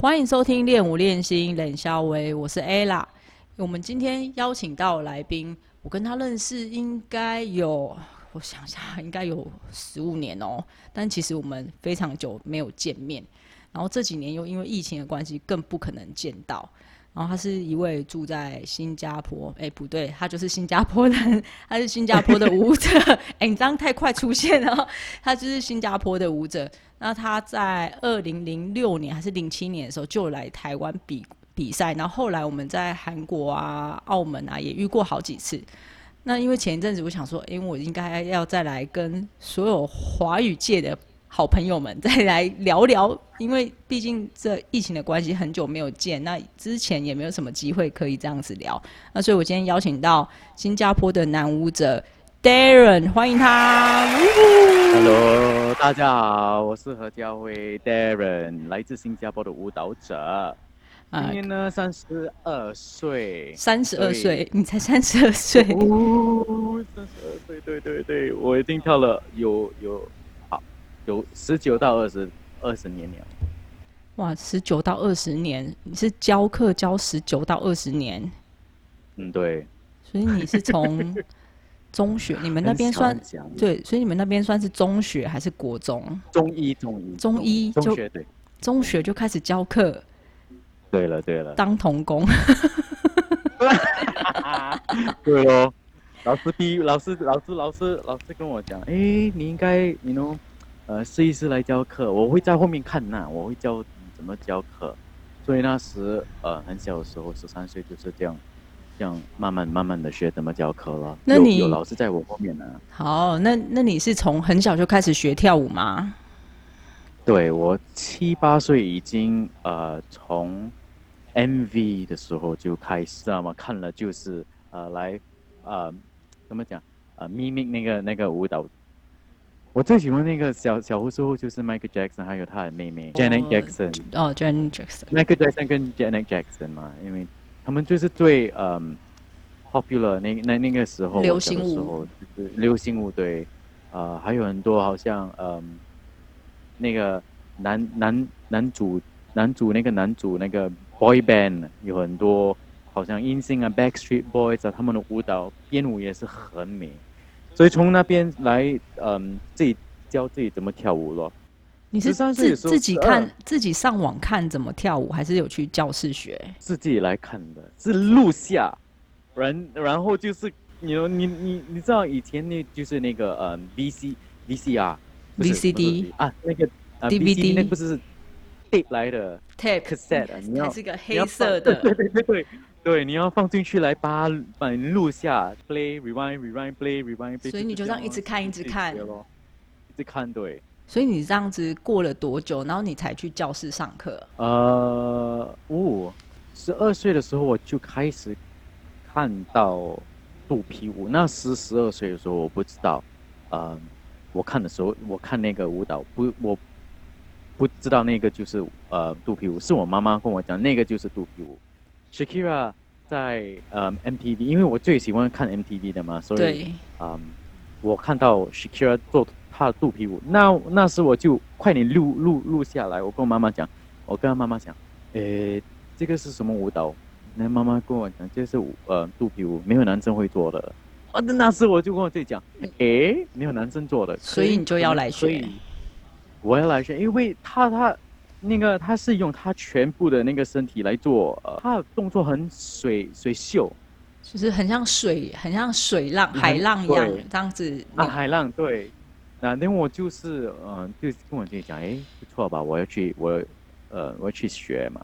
欢迎收听练武练心冷肖维，我是 ella。我们今天邀请到来宾，我跟他认识应该有，我想想，应该有十五年哦。但其实我们非常久没有见面，然后这几年又因为疫情的关系，更不可能见到。然后他是一位住在新加坡，哎，不对，他就是新加坡人，他是新加坡的 舞者。哎，你这样太快出现了，他就是新加坡的舞者。那他在二零零六年还是零七年的时候就来台湾比比赛，然后后来我们在韩国啊、澳门啊也遇过好几次。那因为前一阵子我想说，因为我应该要再来跟所有华语界的。好朋友们，再来聊聊，因为毕竟这疫情的关系，很久没有见，那之前也没有什么机会可以这样子聊，那所以我今天邀请到新加坡的男舞者 Darren，欢迎他。Hello，大家好，我是何家辉 Darren，来自新加坡的舞蹈者，今年呢三十二岁。三十二岁，你才三十二岁？哦，三十二岁，对对对，我已经跳了有有。有十九到二十二十年了，哇，十九到二十年，你是教课教十九到二十年？嗯，对。所以你是从 中学，你们那边算对，所以你们那边算是中学还是国中？中一，中一，中一中学对，中学就开始教课。对了，对了，当童工。对哦，老师逼，老师，老师，老师，老师跟我讲，哎，你应该，你能。呃，试一试来教课，我会在后面看那，我会教怎么教课，所以那时呃很小的时候，十三岁就是这样，这样慢慢慢慢的学怎么教课了。那你有老师在我后面呢？好，那那你是从很小就开始学跳舞吗？对我七八岁已经呃从 MV 的时候就开始，知道吗？看了就是呃来呃怎么讲呃咪咪那个那个舞蹈。我最喜欢那个小小胡叔就是 Michael Jackson，还有他的妹妹 Janet Jackson。哦，Janet Jackson。Michael Jackson 跟 Janet Jackson 嘛，因为他们就是最嗯 popular 那那那个时候流行舞，就是流行舞对，呃，还有很多好像嗯那个男男男主男主那个男主那个 boy band 有很多，好像 INSING 啊 Backstreet Boys 啊，他们的舞蹈编舞也是很美。所以从那边来，嗯，自己教自己怎么跳舞咯。你是自自己看自己上网看怎么跳舞，还是有去教室学？是自己来看的，是录下，然然后就是你你你你知道以前那就是那个呃 V C V C R V C D 啊那个 D V D 那不是 tape 来的 tape cassette，它是个黑色的，对对对对。对，你要放进去来把把录下，play rewind rewind play rewind。所以你就这样一直看一直看，一直看对。所以你这样子过了多久，然后你才去教室上课？呃，哦，十二岁的时候我就开始看到肚皮舞。那时十二岁的时候我不知道，呃，我看的时候我看那个舞蹈不，我不知道那个就是呃肚皮舞，是我妈妈跟我讲那个就是肚皮舞。Shakira 在呃 MTV，因为我最喜欢看 MTV 的嘛，所以嗯，我看到 Shakira 做她的肚皮舞，那那时我就快点录录录下来。我跟我妈妈讲，我跟妈妈讲，诶，这个是什么舞蹈？那妈妈跟我讲，这是呃肚皮舞，没有男生会做的。啊，那时我就跟我自己讲，诶，没有男生做的，所以你就要来学。我要来学，因为他他。那个他是用他全部的那个身体来做，呃，他的动作很水水秀，就是很像水，很像水浪、海浪一样这样子。啊，海浪对。那那我就是，嗯，就跟我自己讲，哎，不错吧？我要去，我，呃，我要去学嘛。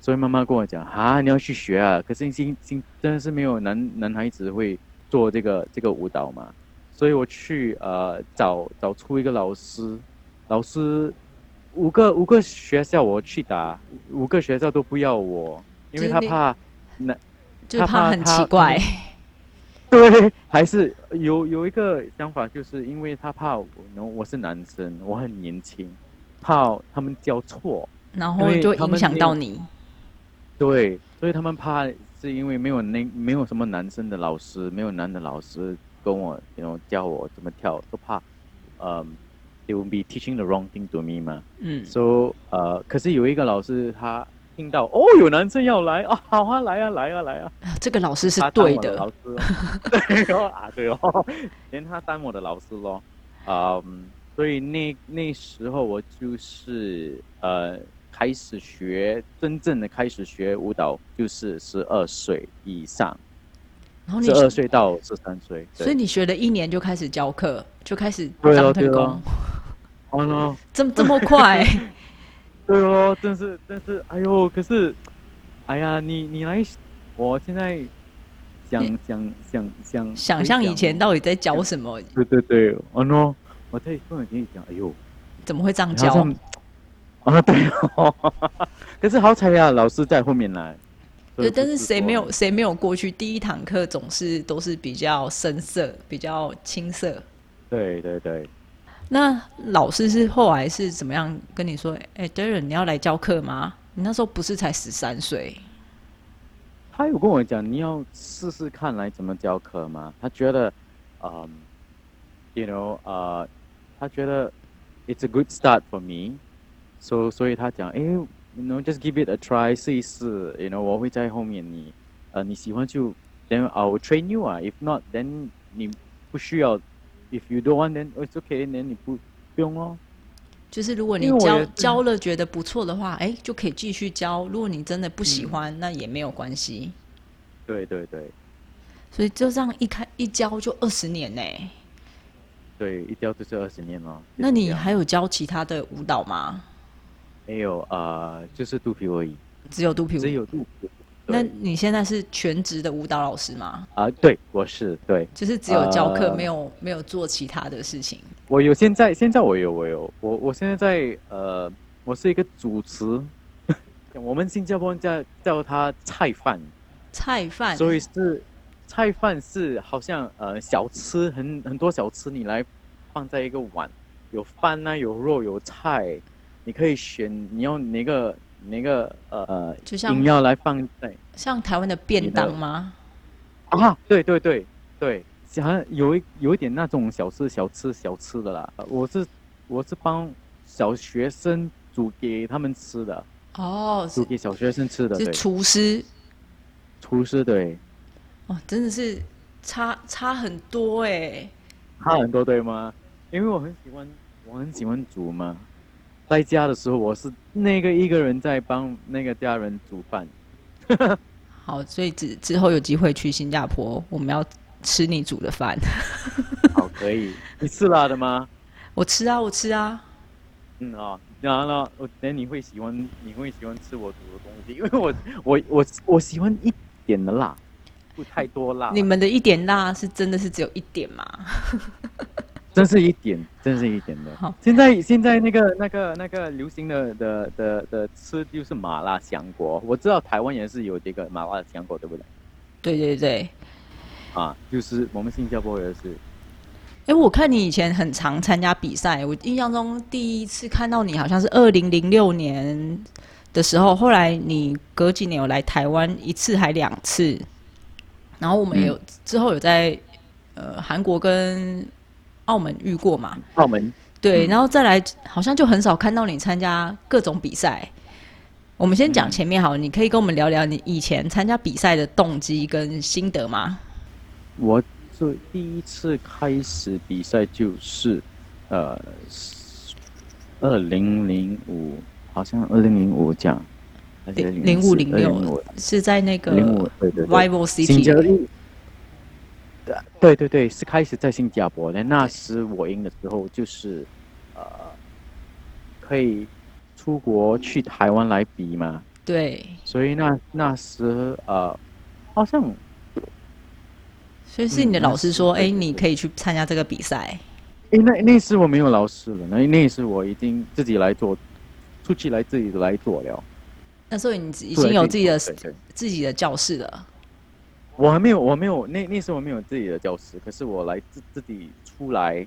所以妈妈跟我讲，啊，你要去学啊。可是新新真的是没有男男孩子会做这个这个舞蹈嘛。所以我去呃找找出一个老师，老师。五个五个学校我去打，五个学校都不要我，因为他怕那就是他怕怕很奇怪。对，还是有有一个想法，就是因为他怕我，我是男生，我很年轻，怕他们教错，然后就影响到你。对，所以他们怕是因为没有那没有什么男生的老师，没有男的老师跟我，然后教我怎么跳，都怕，呃、t h e y will be teaching the wrong thing to me 嘛。嗯，So 呃，可是有一个老师他听到哦有男生要来啊，好啊，来啊，来啊，来啊。这个老师是对的老。师哦，对哦啊对哦，连他当我的老师咯，啊、嗯，所以那那时候我就是呃开始学真正的开始学舞蹈，就是十二岁以上，然后你十，二岁到十三岁，所以你学了一年就开始教课，就开始对当特工哦 对哦，哦 no，这么这么快？对哦，真是但是，哎呦，可是，哎呀，你你来，我现在想想想想想象以前到底在教什么？对对对，哦 no，我在突然跟你讲，哎呦，怎么会这样教？啊对哦，可是好彩呀，老师在后面来。对，但是谁没有谁没有过去？第一堂课总是都是比较深色、比较青涩。对对对，那老师是后来是怎么样跟你说？哎、d a r r e n 你要来教课吗？你那时候不是才十三岁？他有跟我讲，你要试试看来怎么教课吗？他觉得，嗯、y o u know，呃，他觉得 it's a good start for me，所、所以他讲，哎，you know，just give it a try，试一试，you know，我会在后面你，呃，你喜欢就，then I will train you 啊，if not，then 你不需要，if you don't want，then it's okay，then 你不不用咯。就是如果你教教了觉得不错的话，哎、就可以继续教。如果你真的不喜欢，那也没有关系。对对对所以就这样一开一教就二十年呢、对，一教就是二十年了。那你还有教其他的舞蹈吗？没有呃，就是肚皮而已，只有肚皮舞只。有肚皮。那你现在是全职的舞蹈老师吗？啊、对，我是对，就是只有教课，呃没有没有做其他的事情。我有现在现在我有我有我我现在在呃，我是一个主持，我们新加坡人叫叫他菜饭，菜饭，所以是菜饭是好像呃小吃很很多小吃你来放在一个碗，有饭啊有肉有菜，你可以选你用哪个哪个呃就像饮料来放在像台湾的便当吗？啊，对对对对，好像有一有一点那种小吃小吃小吃的啦。呃我是我是帮小学生煮给他们吃的，哦，煮给小学生吃的，是对，厨师厨师对，哦，真的是差差很多哎。差很多对吗？因为我很喜欢我很喜欢煮嘛，在家的时候我是那个一个人在帮那个家人煮饭。好，所以之之后有机会去新加坡，我们要吃你煮的饭。好，可以。你吃辣的吗？我吃啊，我吃啊。嗯啊，然后呢，我等你会喜欢，你会喜欢吃我煮的东西，因为我我我我喜欢一点的辣，不太多辣，你们的一点辣是真的是只有一点吗？真是一点，真是一点的好。现在现在那个那个那个流行的的的的吃就是麻辣香锅，我知道台湾也是有这个麻辣香锅，对不对？对对对。啊，就是我们新加坡也是，哎，我看你以前很常参加比赛，我印象中第一次看到你好像是二零零六年的时候，后来你隔几年有来台湾一次还两次，然后我们有、之后有在呃韩国跟澳门遇过嘛，澳门。对，嗯。然后再来好像就很少看到你参加各种比赛。我们先讲嗯前面好了，你可以跟我们聊聊你以前参加比赛的动机跟心得吗？我最第一次开始比赛就是，呃，二零零五，好像二零零五这样，还是零五零六是在那个零五对对对，Rival City，对对对，是开始在新加坡的。那时我赢的时候，就是呃，可以出国去台湾来比嘛，对，所以那那时呃，好像所以是你的嗯老师说，哎、你可以去参加这个比赛。哎，那那时我没有老师了，那那时我已经自己来做出去来自己来做了。那时候你已经有自己的自己的教室了。我还没有，我没有那那时候我没有自己的教室，可是我来自自己出来，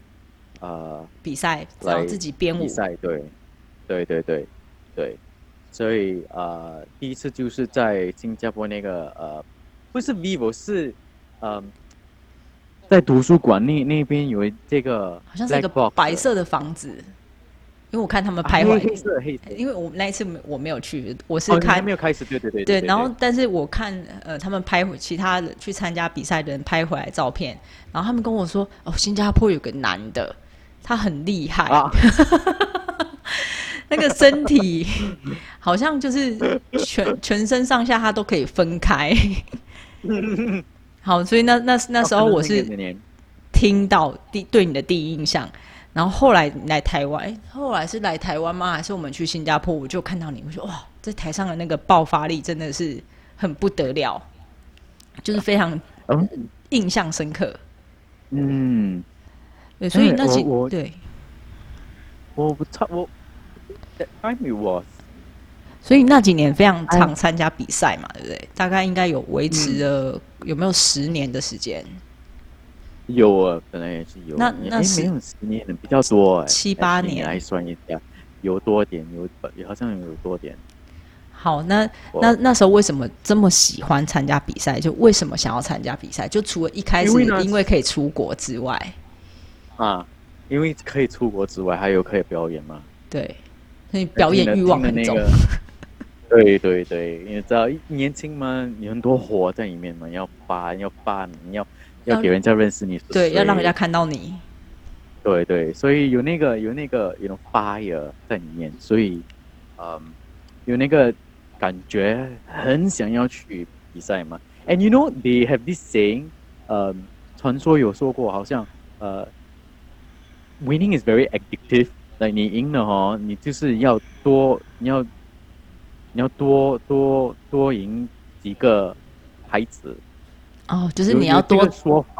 呃，比赛，然后自己编舞。比。赛，对，对对对对，所以呃，第一次就是在新加坡那个呃，不是 vivo 是呃、在图书馆那那边有这个好像是一个白色的房子，因为我看他们啊拍回黑黑色黑色，因为我那一次没我没有去，我是哦，还看没有开始，对对对对，对，然后但是我看呃他们拍回其他的去参加比赛的人拍回来照片，然后他们跟我说哦，新加坡有个男的，他很厉害，啊，那个身体好像就是全全身上下他都可以分开。好，所以那那那时候我是听到第对你的第一印象，然后后来来台湾，后来是来台湾吗？还是我们去新加坡？我就看到你，我说哇，在台上的那个爆发力真的是很不得了，就是非常嗯印象深刻。嗯，对，所以哎那几我我对，我不差我，that time was 所以那几年非常哎常参加比赛嘛，对不对？大概应该有维持了、有没有十年的时间？有啊，本来也是有。那那没有十年的比较多哎，七八年来算一下，有多点，有好像有多点。好，那那那时候为什么这么喜欢参加比赛？就为什么想要参加比赛？就除了一开始因为可以出国之外，啊，因为可以出国之外，还有可以表演嘛。对，所以表演欲望很重。那个对对 对，你知道年轻嘛，有很多火在里面嘛，要发要发，你要要要给人家认识你对，要让人家看到你。对对，所以有那个有那个有 fire 在里面，所以嗯，有那个感觉，很想要去比赛嘛。And you know they have this saying，呃，传说有说过，好像呃，winning is very addictive。like 你赢了哈，你就是要多，你要你要多多多赢几个孩子，哦，就是你要多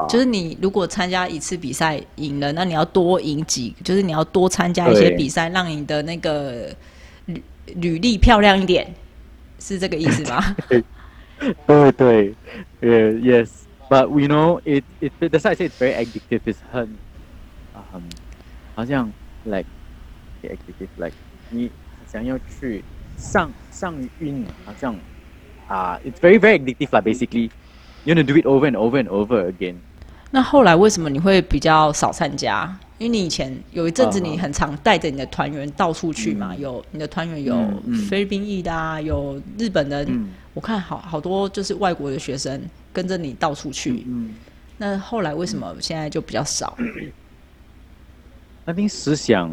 就是你如果参加一次比赛赢了，那你要多赢几，就是你要多参加一些比赛，让你的那个履履历漂亮一点，是这个意思吗？对对，呃，yes，but we know it it the side say it's very addictive，is 很，嗯，好像 like addictive like 你想要去上上晕，好像啊、i t s very very addictive 啦，basically。You want to do it over and over and over again。那后来为什么你会比较少参加？因为你以前有一阵子啊你很常带着你的团员到处去嘛，嗯有你的团员有菲律宾裔的啊，有日本人，嗯我看好好多就是外国的学生跟着你到处去。嗯那后来为什么现在就比较少？那边思想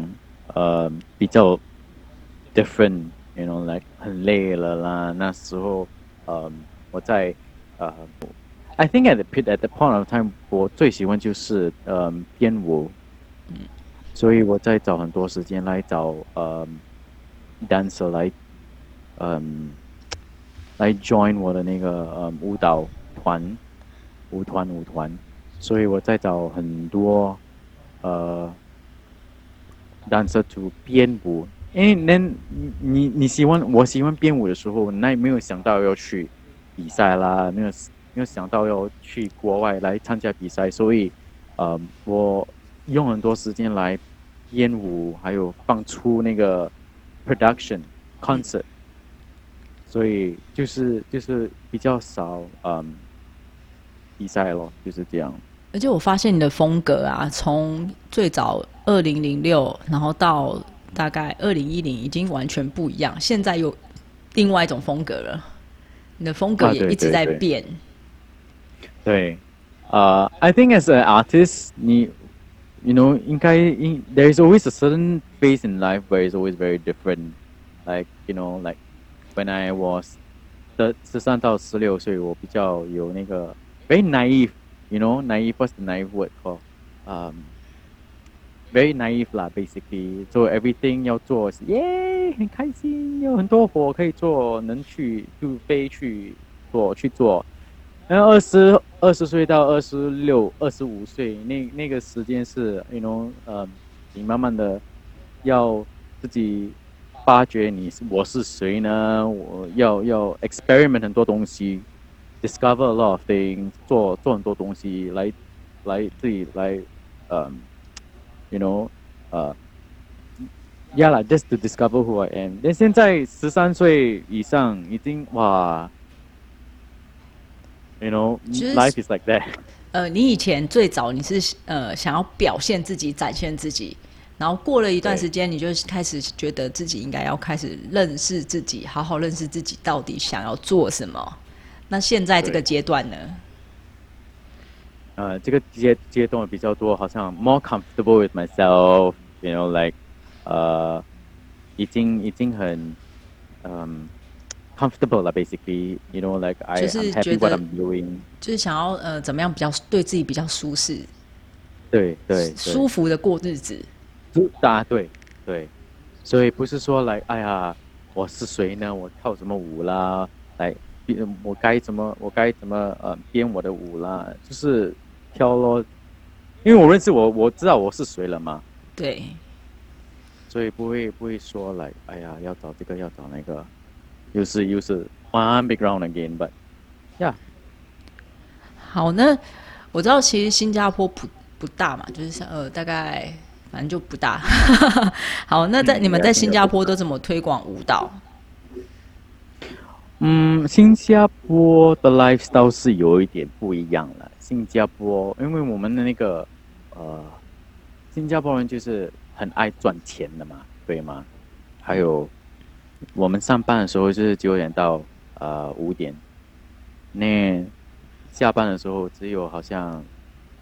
呃比较 different，you know，like 很累了啦。那时候，呃，我在呃，I think at the pit at the point of time，我最喜欢就是呃编舞，所以我在找很多时间来找呃 dancer 来，嗯、来 join 我的那个呃舞蹈团，舞团舞团，所以我在找很多呃 dancer to 编舞。因为那你你喜欢我喜欢编舞的时候，那也没有想到要去比赛啦，没有没有想到要去国外来参加比赛，所以呃，我用很多时间来编舞，还有放出那个 production concert，所以就是就是比较少嗯比赛咯，就是这样。而且我发现你的风格啊，从最早二零零六，然后到大概二零一零，已经完全不一样。现在有另外一种风格了，你的风格也一直对对在变。对，呃、i think as an artist，你，you know，应该应 there is always a certain phase in life where it's always very different. Like you know, like when I was 的十三到十六岁，我比较有那个 very naive. You know, naive. What's the naive word called? Um, very naive 啦，basically 做 everything 要做是耶，很开心，有很多活可以做，能去就飞去做去做。 然后二十二十岁到二十六、二十五岁，那那个时间是，you know，呃，你慢慢的要自己发掘你我是谁呢？我要要 experiment 很多东西，discover a lot of things，做做很多东西来来自己来，呃、y o u know，呃、yeah，just to discover who I am。但现在十三岁以上已经哇，you know，life is like that。呃，你以前最早你是呃想要表现自己、展现自己，然后过了一段对时间，你就开始觉得自己应该要开始认识自己，好好认识自己到底想要做什么。那现在这个对阶段呢？呃，这个阶阶段比较多，好像 more comfortable with myself，you know，like，呃，已经已经很，嗯、comfortable 了，basically，you know，like I 就是 I'm 觉 happy what 得 I'm doing。就是想要呃怎么样比较对自己比较舒适、对对对，舒服的过日子。舒啊，对对，所以不是说来，哎呀，我是谁呢？我跳什么舞啦？来，编我该怎么，我该怎么呃编我的舞啦？就是挑咯，因为我认识我，我知道我是谁了嘛。对，所以不会不会说来，哎呀，要找这个要找那个，又是又是 one big round again，but yeah，好，那我知道其实新加坡不不大嘛，就是像呃大概反正就不大。好，那在、嗯你们在新加坡都怎么推广舞蹈？嗯，新加坡的 lifestyle 是有一点不一样了。新加坡，因为我们的那个呃，新加坡人就是很爱赚钱的嘛，对吗？还有我们上班的时候是九点到呃五点，那下班的时候只有好像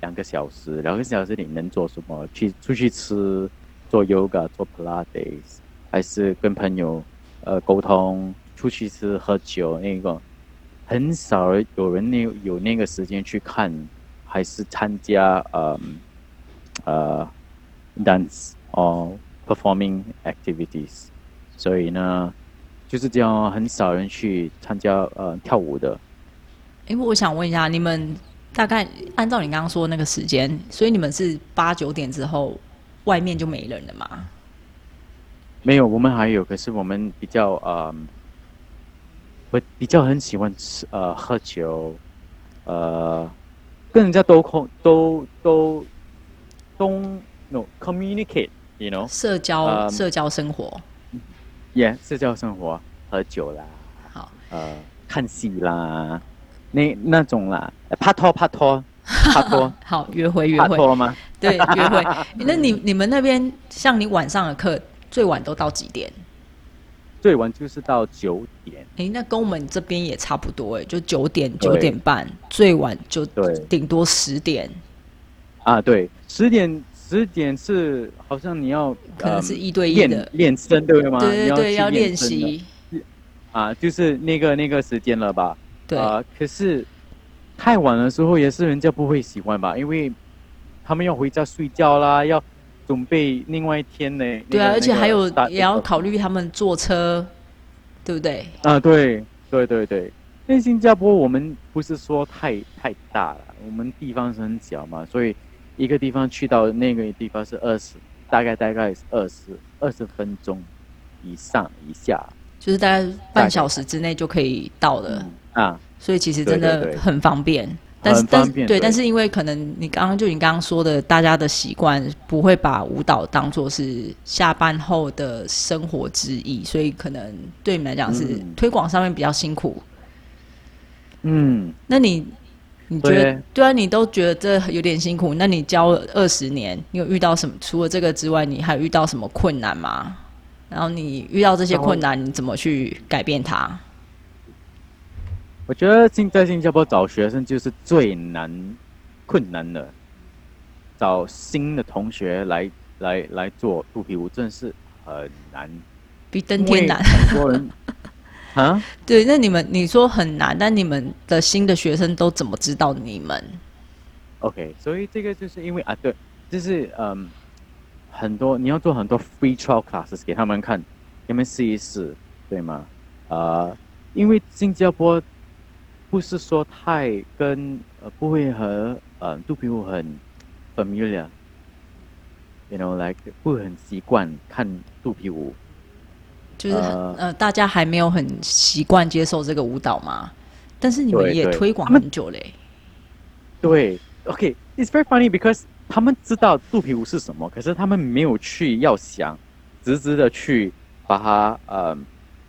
两个小时，两个小时你能做什么？去出去吃，做 yoga，做 Pilates，还是跟朋友呃沟通，出去吃喝酒那个，很少有人那有那个时间去看，还是参加呃呃 dance or performing activities，所以呢，就是这样，很少人去参加呃跳舞的。因为我想问一下，你们大概按照你刚刚说的那个时间，所以你们是八九点之后外面就没人了吗？没有，我们还有，可是我们比较呃，我比较很喜欢吃呃喝酒，呃，跟人家都空都都都 no communicate，you know，社交、嗯社交生活，也社交生活，喝酒啦，好，呃，看戏啦，那那种啦，拍拖拍拖拍拖。好约会约会，拍拖吗？对约会。那你你们那边像你晚上的课最晚都到几点？最晚就是到九点，诶，那跟我们这边也差不多诶，就九点九对点半，最晚就对。顶多十点，啊，对，十点十点是好像你要可能呃是一对一的。练声对吗？对对对，要练习。啊，就是那个那个时间了吧？对，啊，可是太晚的时候也是人家不会喜欢吧，因为他们要回家睡觉啦，要准备另外一天呢。对啊，那个而且还有也要考虑他们坐车，对不对？啊，对对对对。因为新加坡我们不是说太太大了，我们地方是很小嘛，所以一个地方去到那个地方是二十，大概大概是二十二十分钟以上以下。就是大概半小时之内就可以到了，啊，所以其实真的很方便。但是但是对，但是因为可能你刚刚就你刚刚说的，大家的习惯不会把舞蹈当做是下班后的生活之一，所以可能对你们来讲是嗯推广上面比较辛苦。嗯，那你你觉得对对啊？你都觉得这有点辛苦，那你教了二十年，你有遇到什么？除了这个之外，你还有遇到什么困难吗？然后你遇到这些困难，你怎么去改变它？我觉得新在新加坡找学生就是最难困难的，找新的同学来来来做肚皮舞，真的是很难。比登天难。很多人啊，对，那你们你说很难，但你们的新的学生都怎么知道你们？OK，所以这个就是因为啊，对，就是嗯，很多你要做很多 free trial classes 给他们看，给他们试一试，对吗？呃，因为新加坡不是说太跟呃不会和呃肚皮舞很 familiar，you know like 不会很习惯看肚皮舞就是呃，大家还没有很习惯接受这个舞蹈嘛。但是你们也推广很久嘞。对，OK，it's very funny because 他们知道肚皮舞是什么，可是他们没有去要想，直直的去把它呃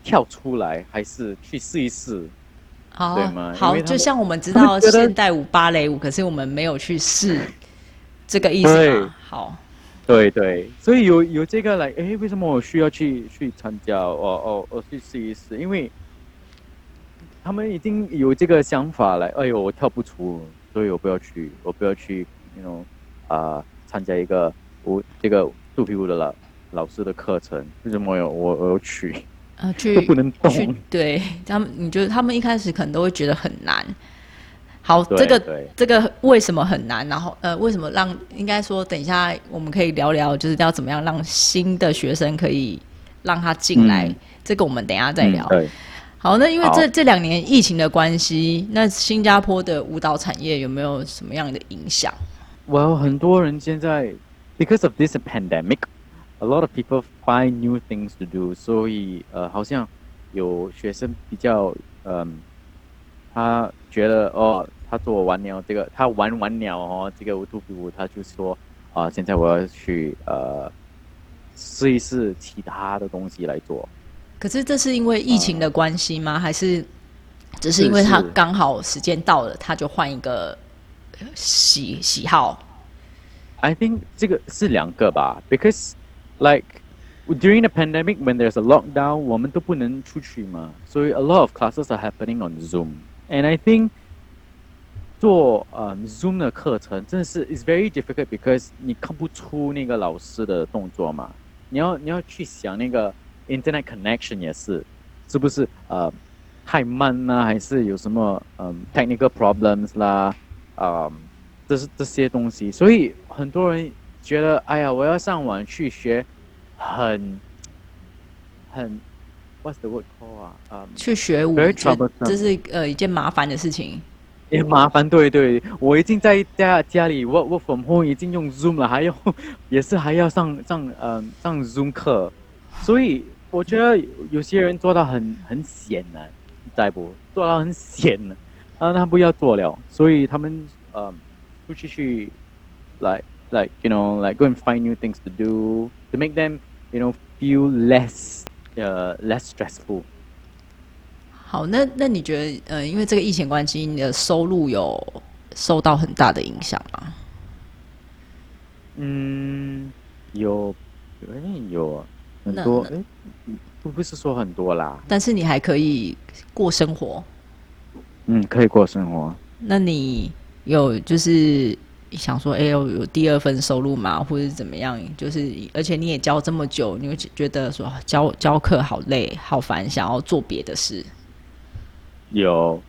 跳出来，还是去试一试。好，好，就像我们知道现代舞、芭蕾舞，可是我们没有去试，这个意思吗？好，对对，所以有有这个来，哎，为什么我需要去去参加？哦哦，我去试一试，因为他们已经有这个想法来。哎呦，我跳不出，所以我不要去，我不要去，那种啊，参加一个我这个肚皮舞的老老师的课程。为什么我我我要去？啊，去 不能去对他们，你觉得他们一开始可能都会觉得很难。好，这个这个为什么很难？然后呃，为什么让应该说，等一下我们可以聊聊，就是要怎么样让新的学生可以让他进来。这个我们等一下再聊。好，那因为这这两年疫情的关系，那新加坡的舞蹈产业有没有什么样的影响？？Well，很多人现在 because of this pandemic。a lot of people find new things to do，所以呃，好像有学生比较嗯，他觉得哦，他做完了这个，他玩完了哦，这个乌托比舞，他就说啊，现在我要去呃试一试其他的东西来做。可是这是因为疫情的关系吗？还是只是因为他刚好时间到了，他就换一个喜喜好？I think 这个是两个吧，because like during the pandemic when there's a lockdown 我们都不能出去嘛，所以 a lot of classes are happening on Zoom. And I think 做呃 Zoom 的课程真的是 is very difficult because 你看不出那个老师的动作嘛，你要你要去想那个 internet connection 也是，是不是呃太慢呢，还是有什么嗯 technical problems 啦，啊，这是这些东西，所以很多人。觉得哎呀，我要上网去学，很很，what's the word call 啊？啊，去学舞，这是呃一件麻烦的事情。也麻烦，对对，我已经在家家里 work work from home，已经用 Zoom 了，还要也是还要上上呃上 Zoom 课，所以我觉得有些人做到很很闲呢，在不做到很闲呢，啊，他不要做了，所以他们呃出去去来。like you know like go and find new things to do to make them you know feel less uh less stressful 好，那那你觉得，呃，因为这个疫情关系，你的收入有受到很大的影响吗？嗯，有，哎，有很多，哎，不不是说很多啦，但是你还可以过生活。嗯，可以过生活。那你有就是？想说，哎呦，有第二份收入嘛，或者是怎么样？就是，而且你也教这么久，你会觉得说教教课好累、好烦，想要做别的事。有，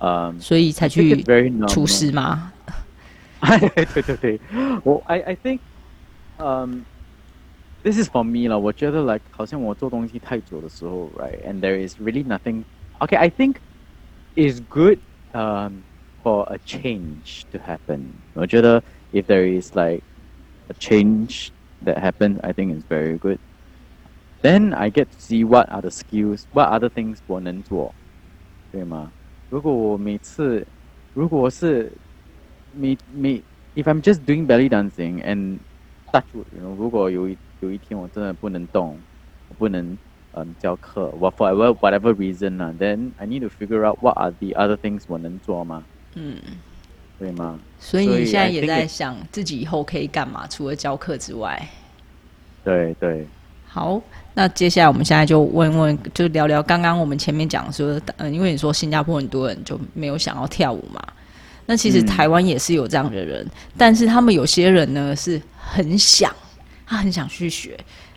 嗯，所以才去厨师吗？对对对，我 I I think，嗯，this is for me 了。我觉得，like 好像我做东西太久的时候，right？And there is really nothing. Okay, I think is good. Um. for a change to happen. if there is like a change that happens, I think it's very good. Then I get to see what other skills, what other things 我能做， 对吗？如果我每次，如果是每每，if I'm just doing belly dancing and touch 如果有一有一天我真的不能动，我不能嗯教课，what for whatever whatever reason 啊，then I need to figure out what are the other things 我能做吗？嗯，对吗？所以你现在也在想自己以后可以干嘛？除了教课之外，对对。好，那接下来我们现在就问问，就聊聊刚刚我们前面讲说，嗯，因为你说新加坡很多人就没有想要跳舞嘛，那其实台湾也是有这样的人，但是他们有些人呢是很想，他很想去学，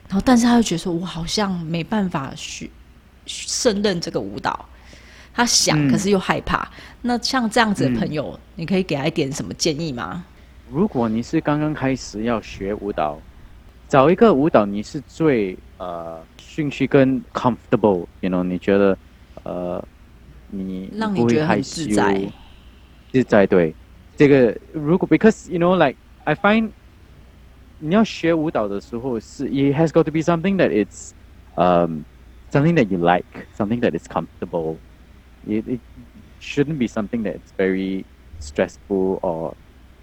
然后但是他又觉得说，我好像没办法去胜任这个舞蹈。他想，可是又害怕。那像这样子的朋友，你可以给他一点什么建议吗？如果你是刚刚开始要学舞蹈，找一个舞蹈你是最呃兴趣跟 comfortable，you know，你觉得呃你让你觉得很自在，自在对。这个如果 because you know like I find 你要学舞蹈的时候是 it has got to be something that it's um something that you like, something that is comfortable. It, it shouldn't be something that's very stressful or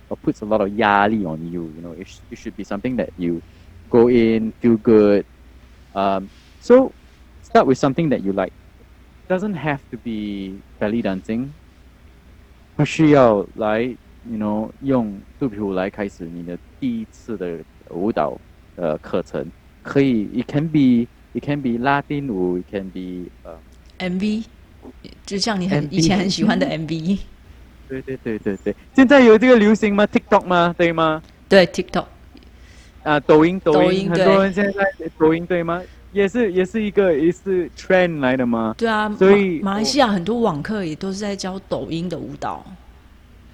or puts a lot of yali on you. You know, it, sh- it should be something that you go in, feel good. Um, so start with something that you like. Doesn't have to be belly dancing. 不需要来，you know，用肚皮舞来开始你的第一次的舞蹈呃课程。可以，it can be it can be 拉丁舞，it can be 呃 MV，就像你很以前很喜欢的 MV，对对对对对，现在有这个流行吗？TikTok 吗？对吗？对 TikTok，啊，抖音，抖音，很多人现在在抖音对吗？也是也是一个也是 trend 来的吗？对啊，所以马马来西亚很多网课也都是在教抖音的舞蹈。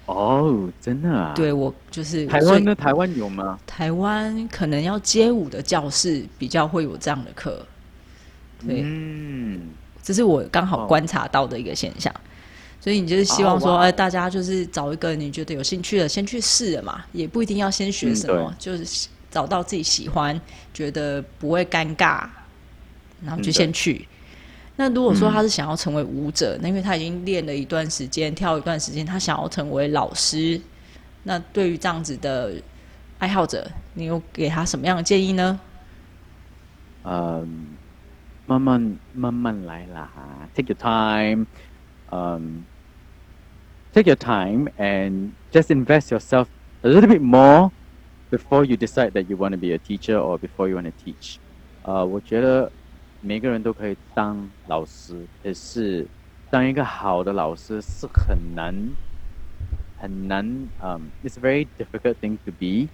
哦，真的啊？对，我就是台湾的？台湾有吗？台湾可能要街舞的教室比较会有这样的课，对，嗯，这是我刚好哦观察到的一个现象。所以你就是希望说，哎、大家就是找一个你觉得有兴趣的，先去试了嘛，也不一定要先学嗯什么，就是找到自己喜欢，觉得不会尴尬，然后就嗯先去。那如果说嗯他是想要成为舞者，那因为他已经练了一段时间，跳一段时间，他想要成为老师，那对于这样子的爱好者，你有给他什么样的建议呢？嗯，慢慢慢慢来啦，take your time，嗯，take your time and just invest yourself a little bit more before you decide that you want to be a teacher or before you want to teach。呃，我觉得每个人都可以当老师，可是当一个好的老师是很难很难，嗯、it's a very difficult thing to be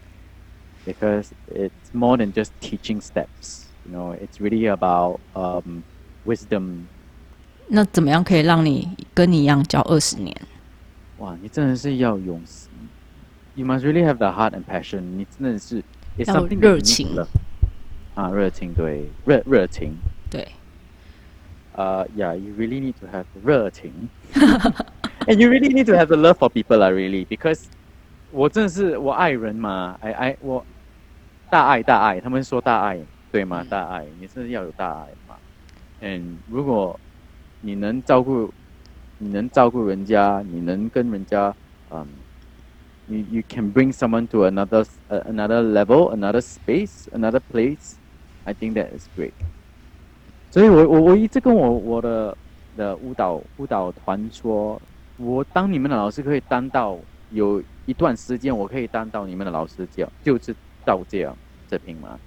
because it's more than just teaching steps. You know, it's really about um, wisdom. 那怎么样可以让你跟你一样教二十年？哇，你真的是要勇士。 You must really have the heart and passion. 你真的是 it's 要 something 热情.啊，热情对，热热情。对，Uh, yeah, you really need to have 热情 and you really need to have the love for people, lah, really, because 我真的是我爱人嘛，I I 我大爱大爱，他们说大爱对吗？嗯大爱，你是要有大爱嘛。嗯，如果你能照顾，你能照顾人家，你能跟人家，嗯 ，you you can bring someone to another uh, another level, another space, another place. I think that is great. 所以我我我一直跟我我的的舞蹈舞蹈团说，我当你们的老师可以当到有一段时间，我可以当到你们的老师这样，就是到这样这平吗？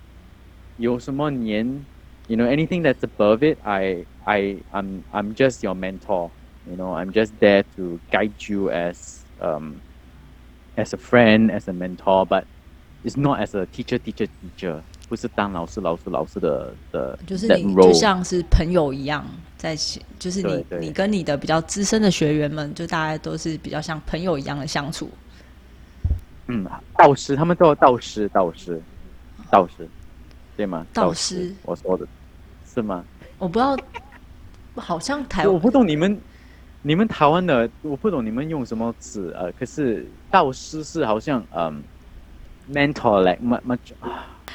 有什么年，you know anything that's above it, I I I'm I'm just your mentor. You know, I'm just there to guide you as um As a friend, as a mentor, but it's not as a teacher, teacher, teacher. 不是当老师、老师、老师的的就是你就像是朋友一样，在一起就是你你跟你的比较资深的学员们，就大家都是比较像朋友一样的相处。嗯，导师，他们都有道师，导师，导师，对吗？导师我说的是吗？我不知道，好像台我不懂你们，你们台湾的，我不懂你们用什么词呃，可是道师是好像嗯，mentor like much much，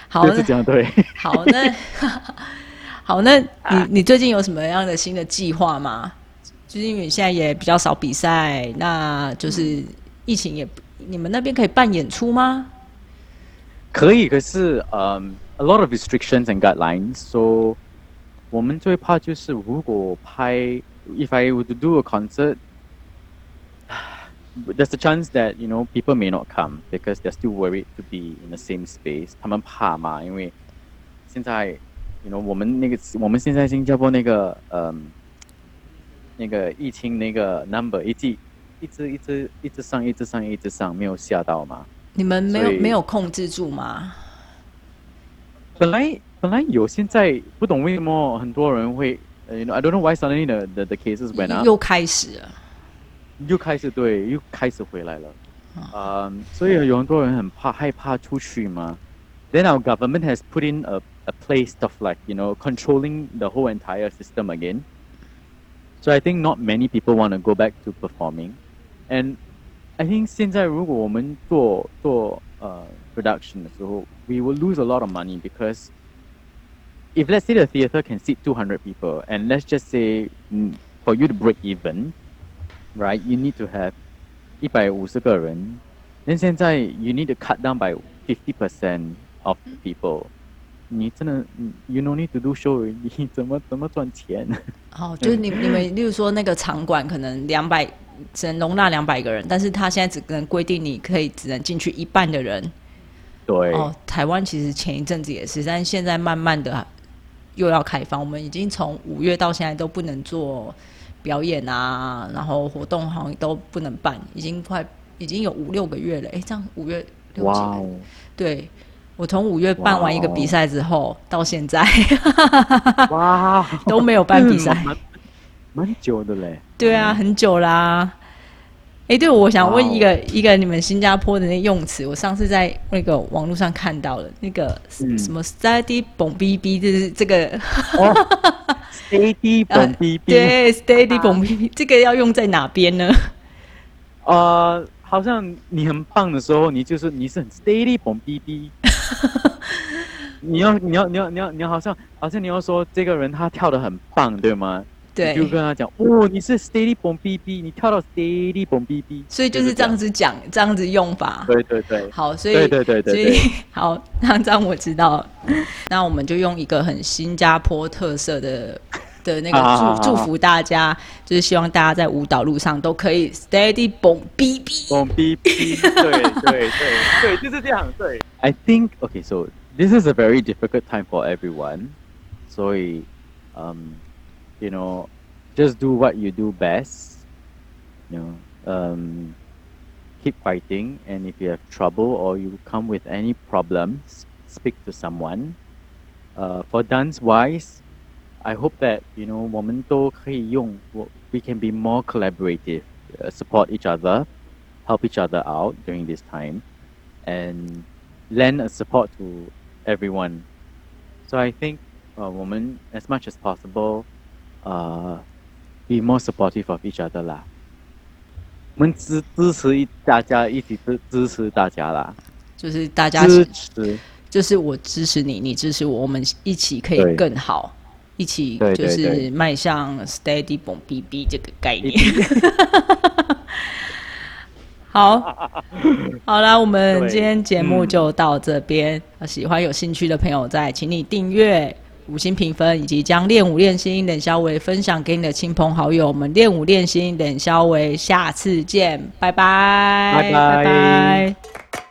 好就是这样对。好那 好那啊你你最近有什么样的新的计划吗？就是因为你现在也比较少比赛，那就是疫情也，你们那边可以办演出吗？可以，可是嗯、a lot of restrictions and guidelines，so 我们最怕就是如果拍，if I were to do a concert。There's a chance that you know people may not come because they're still worried to be in the same space. 他们怕嘛，因为现在，you know 我们那个我们现在新加坡那个嗯、那个疫情那个 number 一直一直一直一直上一直上一直上，没有下到嘛。你们没有没有控制住吗？本来本来有，现在不懂为什么很多人会，呃 ，you know I don't know why suddenly the the, the cases went up，又开始了。又开始对，又开始回来了。嗯，所以有很多人很怕害怕出去嘛。Then our government has put in a a place of like you know controlling the whole entire system again. So I think not many people want to go back to performing, and I think 现在如果我们做做呃 production 的时候，we will lose a lot of money because if let's say the theater can seat 200 people, and let's just say mm, for you to break even, right, you need to have 一百五十个人。then 现在 you need to cut down by 50% of people. 你真的，you no need to do show，你怎么怎么赚钱？哦，就是你你们，例如说那个场馆可能两百只能容纳两百个人，但是他现在只能规定你可以只能进去一半的人。对。哦，台湾其实前一阵子也是，但是现在慢慢的又要开放。我们已经从五月到现在都不能做表演啊，然后活动好像都不能办，已经快已经有五六个月了。哎，这样五月六几对。我从五月办完一个比赛之后到现在，哇，都没有办比赛，蛮久的嘞。对啊，很久啦。哎，对，我想问一个一个你们新加坡的那用词，我上次在那个网络上看到了那个什么 “steady 蹦哔哔”，就是这个 “steady 蹦哔哔”。对，“study 蹦 B B”，”，这个要用在哪边呢？呃。好像你很棒的时候，你就是你是很蹦哔哔。你要你要你要你要你要好像好像你要说这个人他跳的很棒，对吗？对。就跟他讲，哦，你是 steady 蹦 B B，，你跳到 steady 蹦 B B，。所以就是这样子讲，这样子用法。对对对。好，所以对对对对。所以 好，那这样我知道。那我们就用一个很新加坡特色的。的那个祝祝福大家，就是希望大家在舞蹈路上都可以 steady 蹦哔哔蹦 B B，对对对对，就是这样。对，I think okay, so this is a very difficult time for everyone. 所以，um, you know, just do what you do best. You know, um, keep fighting, and if you have trouble or you come with any problems, speak to someone. Uh, for dance wise, I hope that you know 我们都可以用我 we can be more collaborative, uh, support each other, help each other out during this time, and lend a support to everyone. So I think uh, 我们 as much as possible, uh, be more supportive of each other 啦。我们支支持一大家一起支支持大家啦，就是大家支持，就是我支持你，你支持我，我们一起可以更好。一起就是迈向 steady 蹦 B B 这个概念。好，好啦，我们今天节目就到这边。喜欢有兴趣的朋友，再请你订阅、五星评分，以及将练武练心冷肖维分享给你的亲朋好友。我们练武练心冷肖维，下次见，拜拜，拜拜。